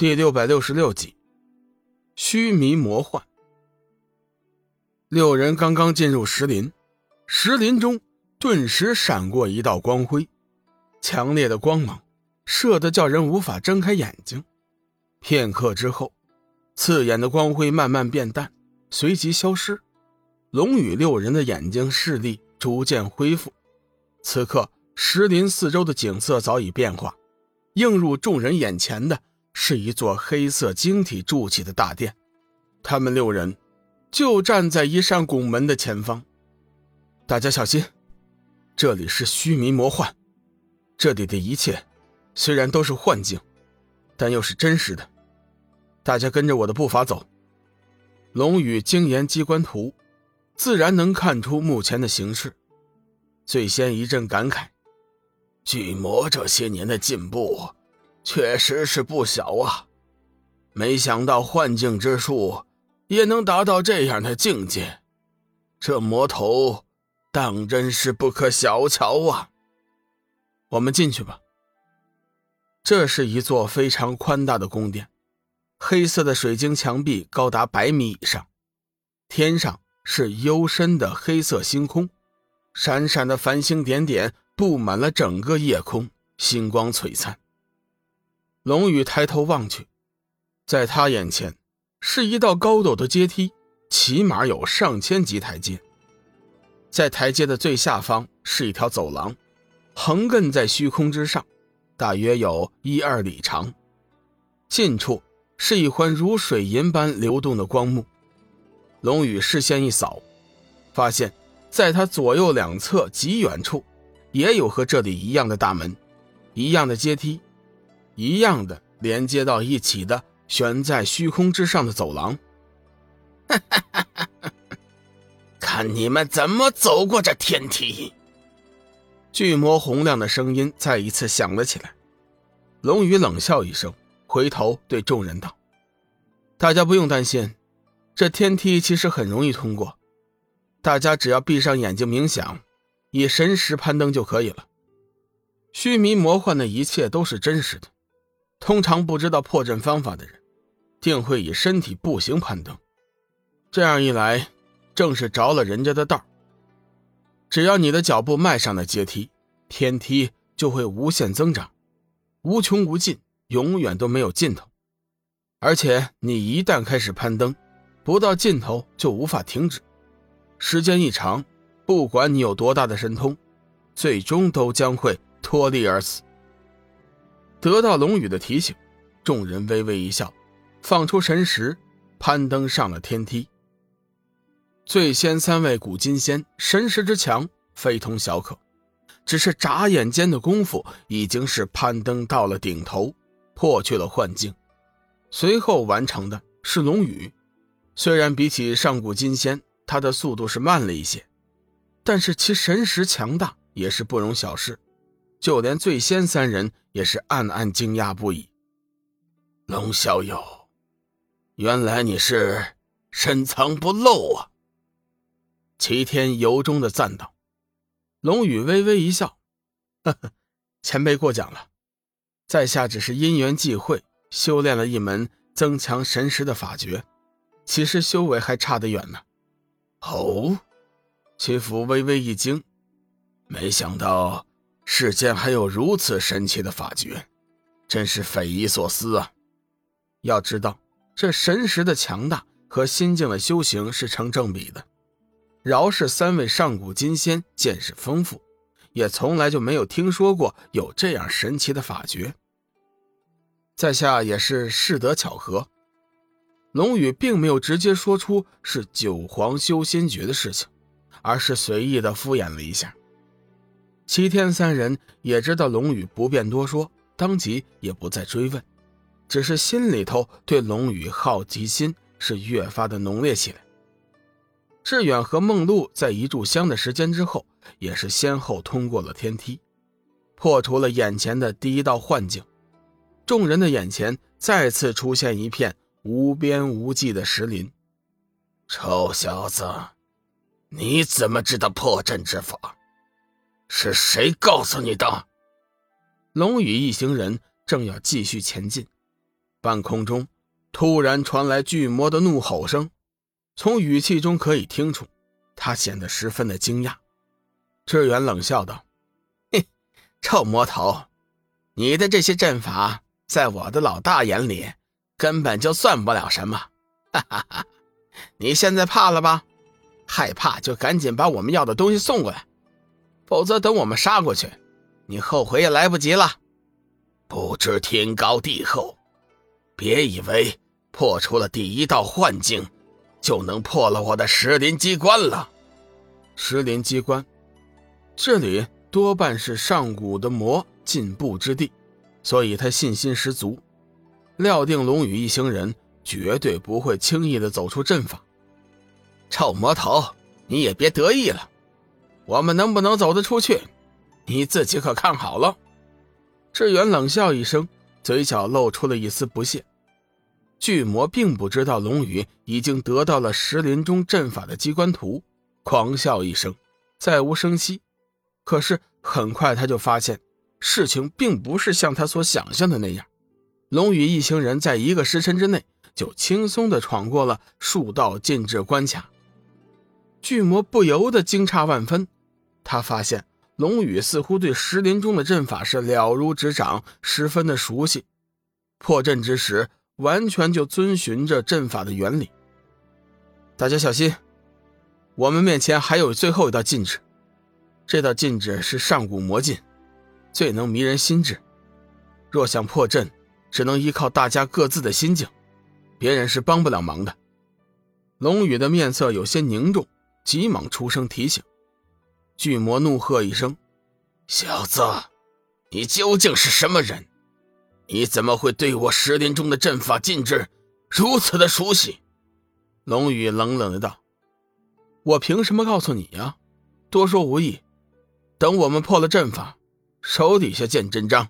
第六百六十六集，虚弥魔幻。六人刚刚进入石林，石林中顿时闪过一道光辉，强烈的光芒射得叫人无法睁开眼睛。片刻之后，刺眼的光辉慢慢变淡，随即消失。龙宇六人的眼睛视力逐渐恢复。此刻，石林四周的景色早已变化，映入众人眼前的。是一座黑色晶体筑起的大殿，他们六人就站在一扇拱门的前方。大家小心，这里是虚迷魔幻，这里的一切虽然都是幻境，但又是真实的。大家跟着我的步伐走。龙宇精研机关图，自然能看出目前的形势。最先一阵感慨：巨魔这些年的进步。确实是不小啊！没想到幻境之术也能达到这样的境界，这魔头当真是不可小瞧啊！我们进去吧。这是一座非常宽大的宫殿，黑色的水晶墙壁高达百米以上，天上是幽深的黑色星空，闪闪的繁星点点布满了整个夜空，星光璀璨。龙宇抬头望去，在他眼前是一道高陡的阶梯，起码有上千级台阶。在台阶的最下方是一条走廊，横亘在虚空之上，大约有一二里长。近处是一环如水银般流动的光幕。龙宇视线一扫，发现在他左右两侧极远处，也有和这里一样的大门，一样的阶梯。一样的连接到一起的悬在虚空之上的走廊，看你们怎么走过这天梯！巨魔洪亮的声音再一次响了起来。龙宇冷笑一声，回头对众人道：“大家不用担心，这天梯其实很容易通过，大家只要闭上眼睛冥想，以神识攀登就可以了。虚弥魔幻的一切都是真实的。”通常不知道破阵方法的人，定会以身体步行攀登。这样一来，正是着了人家的道。只要你的脚步迈上了阶梯，天梯就会无限增长，无穷无尽，永远都没有尽头。而且你一旦开始攀登，不到尽头就无法停止。时间一长，不管你有多大的神通，最终都将会脱力而死。得到龙宇的提醒，众人微微一笑，放出神识，攀登上了天梯。最先三位古金仙神识之强，非同小可，只是眨眼间的功夫，已经是攀登到了顶头，破去了幻境。随后完成的是龙宇，虽然比起上古金仙，他的速度是慢了一些，但是其神识强大，也是不容小视。就连最先三人也是暗暗惊讶不已。龙小友，原来你是深藏不露啊！齐天由衷的赞道。龙宇微微一笑：“呵呵，前辈过奖了，在下只是因缘际会修炼了一门增强神识的法诀，其实修为还差得远呢。”哦，齐福微微一惊，没想到。世间还有如此神奇的法诀，真是匪夷所思啊！要知道，这神识的强大和心境的修行是成正比的。饶是三位上古金仙见识丰富，也从来就没有听说过有这样神奇的法诀。在下也是适得巧合。龙宇并没有直接说出是九皇修仙诀的事情，而是随意的敷衍了一下。齐天三人也知道龙宇不便多说，当即也不再追问，只是心里头对龙宇好奇心是越发的浓烈起来。志远和梦露在一炷香的时间之后，也是先后通过了天梯，破除了眼前的第一道幻境。众人的眼前再次出现一片无边无际的石林。臭小子，你怎么知道破阵之法？是谁告诉你的？龙宇一行人正要继续前进，半空中突然传来巨魔的怒吼声，从语气中可以听出，他显得十分的惊讶。志远冷笑道：“嘿，臭魔头，你的这些阵法，在我的老大眼里，根本就算不了什么。哈哈哈，你现在怕了吧？害怕就赶紧把我们要的东西送过来，否则等我们杀过去，你后悔也来不及了。不知天高地厚。”别以为破除了第一道幻境，就能破了我的石林机关了。石林机关，这里多半是上古的魔进步之地，所以他信心十足，料定龙宇一行人绝对不会轻易的走出阵法。臭魔头，你也别得意了，我们能不能走得出去，你自己可看好了。志远冷笑一声，嘴角露出了一丝不屑。巨魔并不知道龙宇已经得到了石林中阵法的机关图，狂笑一声，再无声息。可是很快他就发现，事情并不是像他所想象的那样。龙宇一行人在一个时辰之内就轻松地闯过了数道禁制关卡。巨魔不由得惊诧万分，他发现龙宇似乎对石林中的阵法是了如指掌，十分的熟悉。破阵之时。完全就遵循着阵法的原理。大家小心，我们面前还有最后一道禁制。这道禁制是上古魔禁，最能迷人心智。若想破阵，只能依靠大家各自的心境，别人是帮不了忙的。龙宇的面色有些凝重，急忙出声提醒。巨魔怒喝一声：“小子，你究竟是什么人？”你怎么会对我石林中的阵法禁制如此的熟悉？龙宇冷冷的道：“我凭什么告诉你呀？多说无益。等我们破了阵法，手底下见真章。”